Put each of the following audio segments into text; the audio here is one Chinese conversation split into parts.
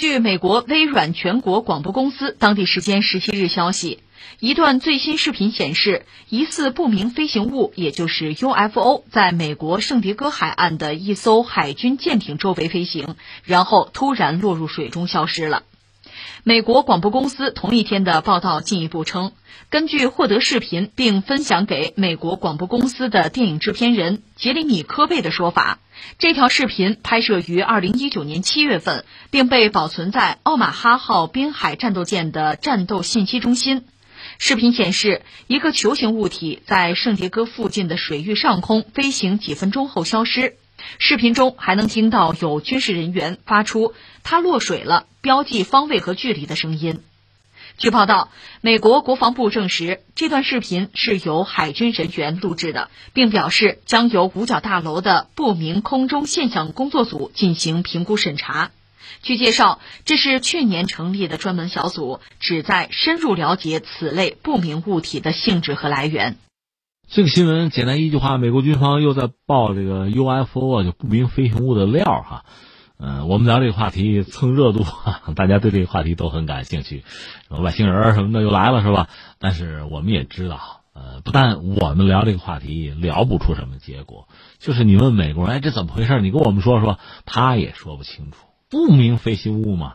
据美国微软全国广播公司当地时间十七日消息，一段最新视频显示，疑似不明飞行物，也就是 UFO，在美国圣迭戈海岸的一艘海军舰艇周围飞行，然后突然落入水中消失了。美国广播公司同一天的报道进一步称，根据获得视频并分享给美国广播公司的电影制片人杰里米·科贝的说法，这条视频拍摄于2019年7月份，并被保存在奥马哈号滨海战斗舰的战斗信息中心。视频显示，一个球形物体在圣迭戈附近的水域上空飞行几分钟后消失。视频中还能听到有军事人员发出“它落水了”标记方位和距离的声音。据报道，美国国防部证实这段视频是由海军人员录制的，并表示将由五角大楼的不明空中现象工作组进行评估审查。据介绍，这是去年成立的专门小组，旨在深入了解此类不明物体的性质和来源。这个新闻简单一句话，美国军方又在爆这个 UFO 啊，就不明飞行物的料哈。嗯，我们聊这个话题蹭热度，大家对这个话题都很感兴趣，外星人什么的又来了是吧？但是我们也知道，呃，不但我们聊这个话题聊不出什么结果，就是你问美国人，哎，这怎么回事？你跟我们说说，他也说不清楚。不明飞行物嘛，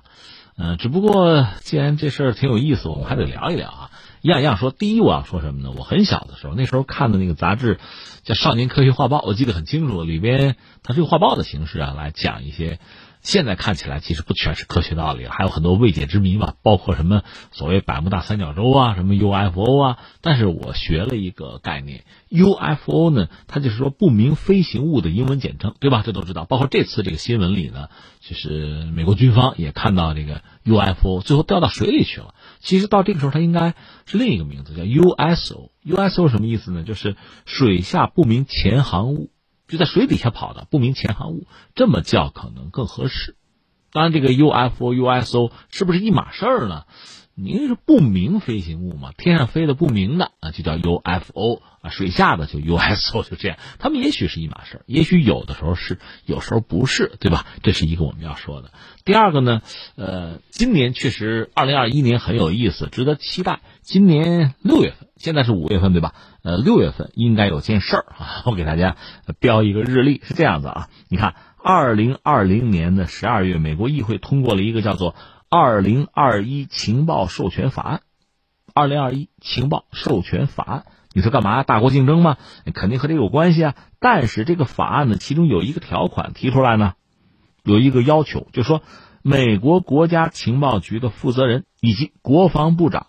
嗯，只不过既然这事儿挺有意思，我们还得聊一聊啊。一样一样说，第一我要说什么呢？我很小的时候，那时候看的那个杂志叫《少年科学画报》，我记得很清楚，里边它是用画报的形式啊来讲一些现在看起来其实不全是科学道理，还有很多未解之谜吧，包括什么所谓百慕大三角洲啊，什么 UFO 啊。但是我学了一个概念，UFO 呢，它就是说不明飞行物的英文简称，对吧？这都知道。包括这次这个新闻里呢，就是美国军方也看到这个 UFO 最后掉到水里去了。其实到这个时候，它应该是另一个名字，叫 USO。USO 什么意思呢？就是水下不明潜航物，就在水底下跑的不明潜航物，这么叫可能更合适。当然，这个 UFO、USO 是不是一码事儿呢？您是不明飞行物嘛？天上飞的不明的啊，就叫 UFO 啊；水下的就 USO，就这样。他们也许是一码事，也许有的时候是，有时候不是，对吧？这是一个我们要说的。第二个呢，呃，今年确实二零二一年很有意思，值得期待。今年六月份，现在是五月份，对吧？呃，六月份应该有件事儿啊，我给大家标一个日历，是这样子啊。你看，二零二零年的十二月，美国议会通过了一个叫做。二零二一情报授权法案，二零二一情报授权法案，你说干嘛？大国竞争吗？肯定和这有关系啊。但是这个法案呢，其中有一个条款提出来呢，有一个要求，就说美国国家情报局的负责人以及国防部长，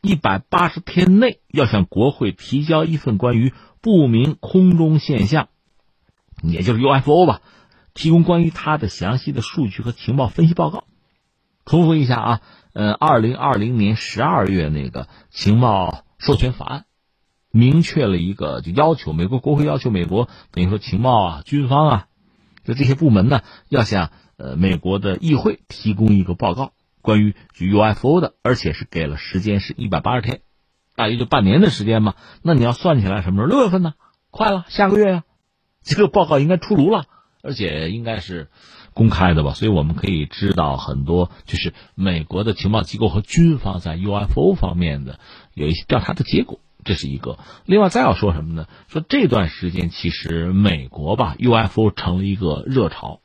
一百八十天内要向国会提交一份关于不明空中现象，也就是 UFO 吧，提供关于它的详细的数据和情报分析报告。重复一下啊，呃，二零二零年十二月那个情报授权法案，明确了一个就要求美国国会要求美国等于说情报啊、军方啊，就这些部门呢，要向呃美国的议会提供一个报告，关于 UFO 的，而且是给了时间是一百八十天，大约就半年的时间嘛。那你要算起来什么时候？六月份呢？快了，下个月呀，这个报告应该出炉了，而且应该是。公开的吧，所以我们可以知道很多，就是美国的情报机构和军方在 UFO 方面的有一些调查的结果，这是一个。另外再要说什么呢？说这段时间其实美国吧 UFO 成了一个热潮，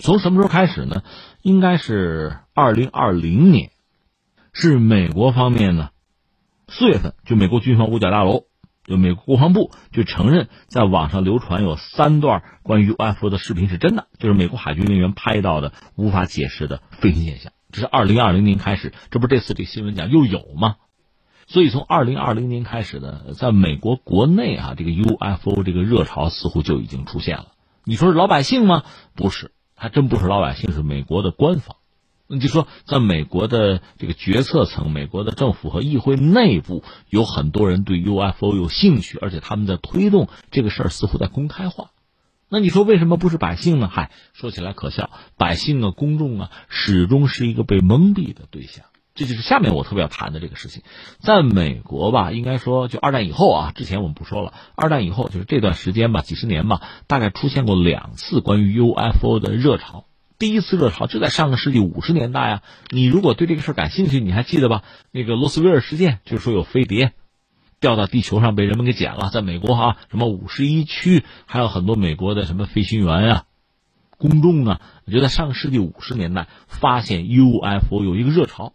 从什么时候开始呢？应该是二零二零年，是美国方面呢，四月份就美国军方五角大楼。就美国国防部就承认，在网上流传有三段关于 UFO 的视频是真的，就是美国海军人员拍到的无法解释的飞行现象。这是二零二零年开始，这不是这次这新闻讲又有吗？所以从二零二零年开始呢，在美国国内啊，这个 UFO 这个热潮似乎就已经出现了。你说是老百姓吗？不是，还真不是老百姓，是美国的官方。那就说，在美国的这个决策层，美国的政府和议会内部，有很多人对 UFO 有兴趣，而且他们在推动这个事儿，似乎在公开化。那你说为什么不是百姓呢？嗨，说起来可笑，百姓啊，公众啊，始终是一个被蒙蔽的对象。这就是下面我特别要谈的这个事情。在美国吧，应该说，就二战以后啊，之前我们不说了，二战以后就是这段时间吧，几十年吧，大概出现过两次关于 UFO 的热潮。第一次热潮就在上个世纪五十年代啊。你如果对这个事儿感兴趣，你还记得吧？那个罗斯威尔事件，就是说有飞碟掉到地球上被人们给捡了，在美国哈，什么五十一区，还有很多美国的什么飞行员啊、公众啊，就在上个世纪五十年代发现 UFO 有一个热潮。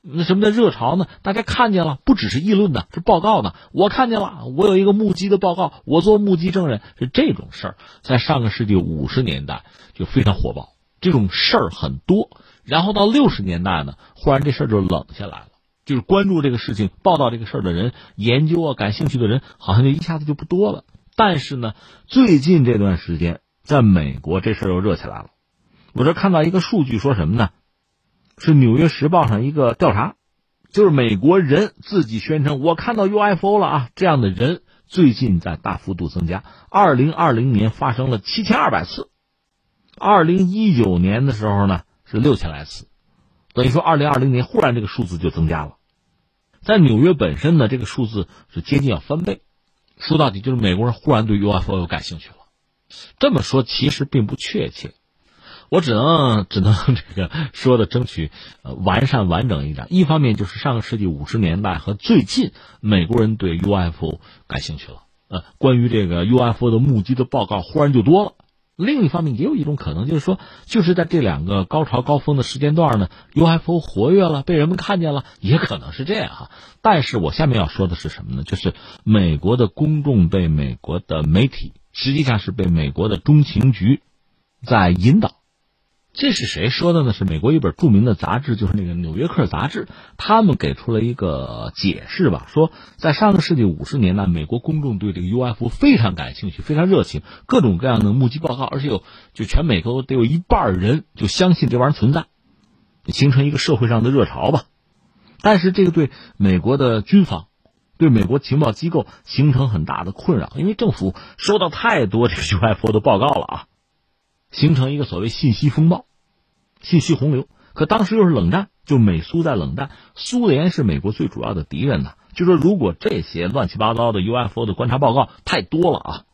那什么叫热潮呢？大家看见了，不只是议论的，是报告的。我看见了，我有一个目击的报告，我做目击证人，是这种事儿，在上个世纪五十年代就非常火爆，这种事儿很多。然后到六十年代呢，忽然这事儿就冷下来了，就是关注这个事情、报道这个事儿的人、研究啊、感兴趣的人，好像就一下子就不多了。但是呢，最近这段时间，在美国这事儿又热起来了。我这看到一个数据，说什么呢？是《纽约时报》上一个调查，就是美国人自己宣称我看到 UFO 了啊，这样的人最近在大幅度增加。二零二零年发生了七千二百次，二零一九年的时候呢是六千来次，等于说二零二零年忽然这个数字就增加了。在纽约本身呢，这个数字是接近要翻倍。说到底，就是美国人忽然对 UFO 有感兴趣了。这么说其实并不确切。我只能只能这个说的争取呃完善完整一点。一方面就是上个世纪五十年代和最近美国人对 UFO 感兴趣了，呃，关于这个 UFO 的目击的报告忽然就多了。另一方面也有一种可能就是说，就是在这两个高潮高峰的时间段呢，UFO 活跃了，被人们看见了，也可能是这样哈。但是我下面要说的是什么呢？就是美国的公众被美国的媒体，实际上是被美国的中情局在引导。这是谁说的呢？是美国一本著名的杂志，就是那个《纽约客》杂志，他们给出了一个解释吧，说在上个世纪五十年代，美国公众对这个 UFO 非常感兴趣，非常热情，各种各样的目击报告，而且有就全美国得有一半人就相信这玩意儿存在，形成一个社会上的热潮吧。但是这个对美国的军方、对美国情报机构形成很大的困扰，因为政府收到太多这个 UFO 的报告了啊，形成一个所谓信息风暴。信息洪流，可当时又是冷战，就美苏在冷战，苏联是美国最主要的敌人呢。就说如果这些乱七八糟的 UFO 的观察报告太多了啊，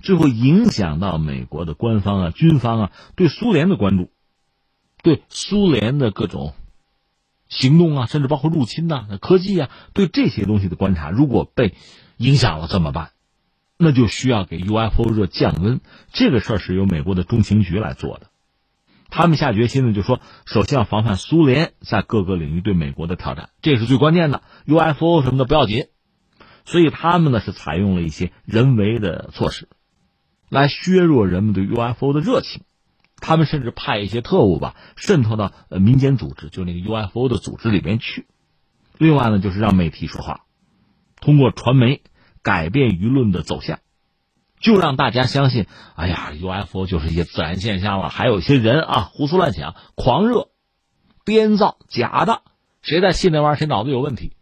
最后影响到美国的官方啊、军方啊对苏联的关注，对苏联的各种行动啊，甚至包括入侵呐、科技啊，对这些东西的观察，如果被影响了怎么办？那就需要给 UFO 热降温。这个事儿是由美国的中情局来做的。他们下决心呢，就说首先要防范苏联在各个领域对美国的挑战，这是最关键的。UFO 什么的不要紧，所以他们呢是采用了一些人为的措施，来削弱人们对 UFO 的热情。他们甚至派一些特务吧，渗透到呃民间组织，就那个 UFO 的组织里边去。另外呢，就是让媒体说话，通过传媒改变舆论的走向。就让大家相信，哎呀，UFO 就是一些自然现象了。还有一些人啊，胡思乱想、狂热、编造假的，谁在信那玩意儿，谁脑子有问题。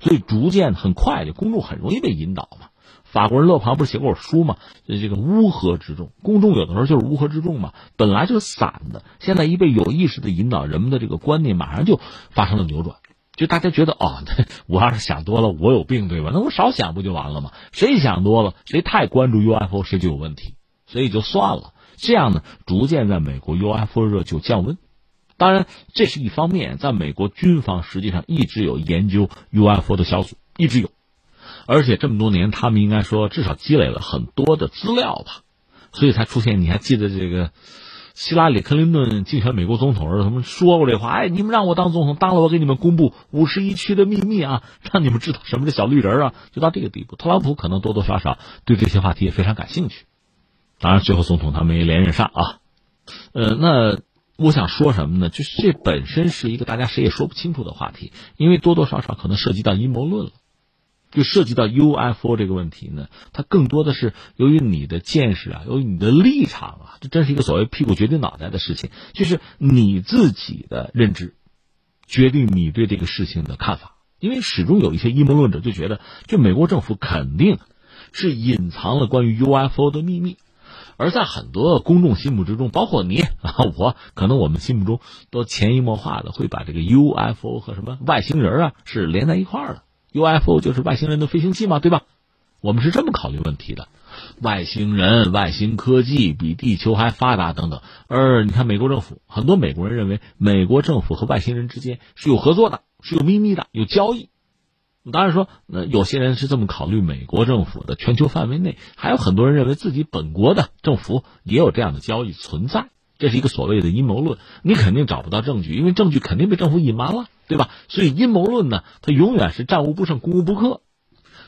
所以逐渐很快，就公众很容易被引导嘛。法国人勒庞不是写过书嘛？这个乌合之众，公众有的时候就是乌合之众嘛，本来就是散的，现在一被有意识的引导，人们的这个观念马上就发生了扭转。就大家觉得哦，我要是想多了，我有病对吧？那我少想不就完了吗？谁想多了，谁太关注 UFO，谁就有问题，所以就算了。这样呢，逐渐在美国 UFO 热就降温。当然，这是一方面，在美国军方实际上一直有研究 UFO 的小组，一直有，而且这么多年，他们应该说至少积累了很多的资料吧，所以才出现。你还记得这个？希拉里·克林顿竞选美国总统时，他们说过这话：“哎，你们让我当总统，当了我给你们公布五十一区的秘密啊，让你们知道什么是小绿人啊。”就到这个地步。特朗普可能多多少少对这些话题也非常感兴趣。当然，最后总统他没连任上啊。呃，那我想说什么呢？就是这本身是一个大家谁也说不清楚的话题，因为多多少少可能涉及到阴谋论了。就涉及到 UFO 这个问题呢，它更多的是由于你的见识啊，由于你的立场啊，这真是一个所谓屁股决定脑袋的事情，就是你自己的认知，决定你对这个事情的看法。因为始终有一些阴谋论者就觉得，这美国政府肯定是隐藏了关于 UFO 的秘密，而在很多公众心目之中，包括你啊我，可能我们心目中都潜移默化的会把这个 UFO 和什么外星人啊是连在一块儿的。UFO 就是外星人的飞行器嘛，对吧？我们是这么考虑问题的：外星人、外星科技比地球还发达等等。而你看，美国政府很多美国人认为，美国政府和外星人之间是有合作的，是有秘密的，有交易。当然说，呃，有些人是这么考虑美国政府的，全球范围内还有很多人认为自己本国的政府也有这样的交易存在。这是一个所谓的阴谋论，你肯定找不到证据，因为证据肯定被政府隐瞒了，对吧？所以阴谋论呢，它永远是战无不胜、攻无不克，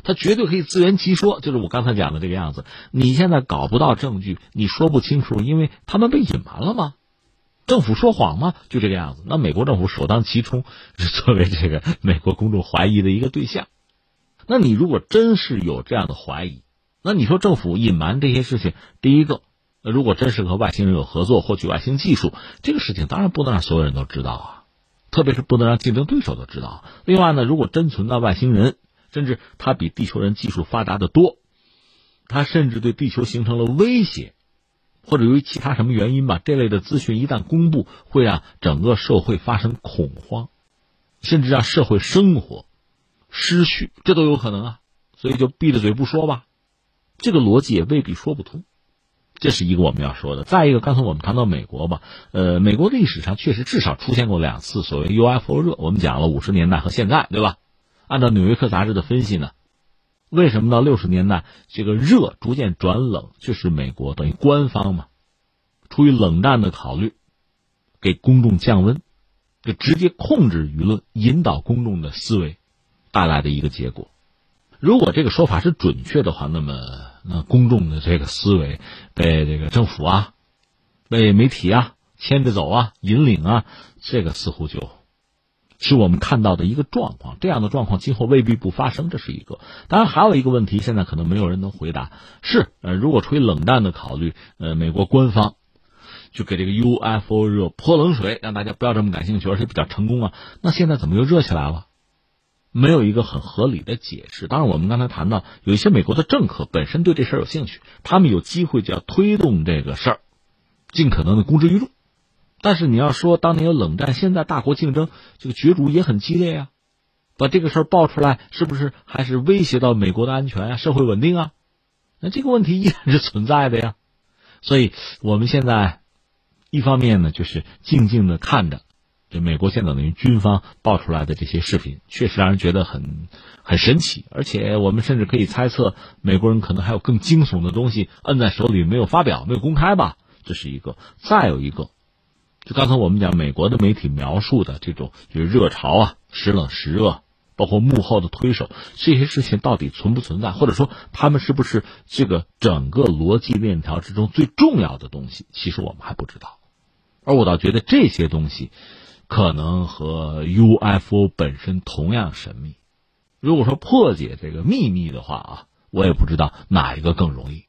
它绝对可以自圆其说，就是我刚才讲的这个样子。你现在搞不到证据，你说不清楚，因为他们被隐瞒了吗？政府说谎吗？就这个样子。那美国政府首当其冲，是作为这个美国公众怀疑的一个对象。那你如果真是有这样的怀疑，那你说政府隐瞒这些事情，第一个。如果真是和外星人有合作，获取外星技术，这个事情当然不能让所有人都知道啊，特别是不能让竞争对手都知道。另外呢，如果真存在外星人，甚至他比地球人技术发达的多，他甚至对地球形成了威胁，或者由于其他什么原因吧，这类的资讯一旦公布，会让整个社会发生恐慌，甚至让社会生活失序，这都有可能啊。所以就闭着嘴不说吧，这个逻辑也未必说不通。这是一个我们要说的。再一个，刚才我们谈到美国吧，呃，美国历史上确实至少出现过两次所谓 UFO 热。我们讲了五十年代和现在，对吧？按照《纽约客》杂志的分析呢，为什么到六十年代这个热逐渐转冷？就是美国等于官方嘛，出于冷战的考虑，给公众降温，就直接控制舆论，引导公众的思维，带来的一个结果。如果这个说法是准确的话，那么。那公众的这个思维被这个政府啊、被媒体啊牵着走啊、引领啊，这个似乎就是我们看到的一个状况。这样的状况今后未必不发生，这是一个。当然，还有一个问题，现在可能没有人能回答：是呃，如果出于冷淡的考虑，呃，美国官方就给这个 UFO 热泼冷水，让大家不要这么感兴趣，而且比较成功啊。那现在怎么又热起来了？没有一个很合理的解释。当然，我们刚才谈到有一些美国的政客本身对这事儿有兴趣，他们有机会就要推动这个事儿，尽可能的公之于众。但是你要说当年有冷战，现在大国竞争，这个角逐也很激烈呀，把这个事儿爆出来，是不是还是威胁到美国的安全啊、社会稳定啊？那这个问题依然是存在的呀。所以我们现在一方面呢，就是静静的看着。这美国现在等于军方爆出来的这些视频，确实让人觉得很很神奇，而且我们甚至可以猜测，美国人可能还有更惊悚的东西摁在手里没有发表、没有公开吧。这是一个。再有一个，就刚才我们讲美国的媒体描述的这种就是热潮啊，时冷时热，包括幕后的推手，这些事情到底存不存在，或者说他们是不是这个整个逻辑链条之中最重要的东西？其实我们还不知道。而我倒觉得这些东西。可能和 UFO 本身同样神秘。如果说破解这个秘密的话啊，我也不知道哪一个更容易。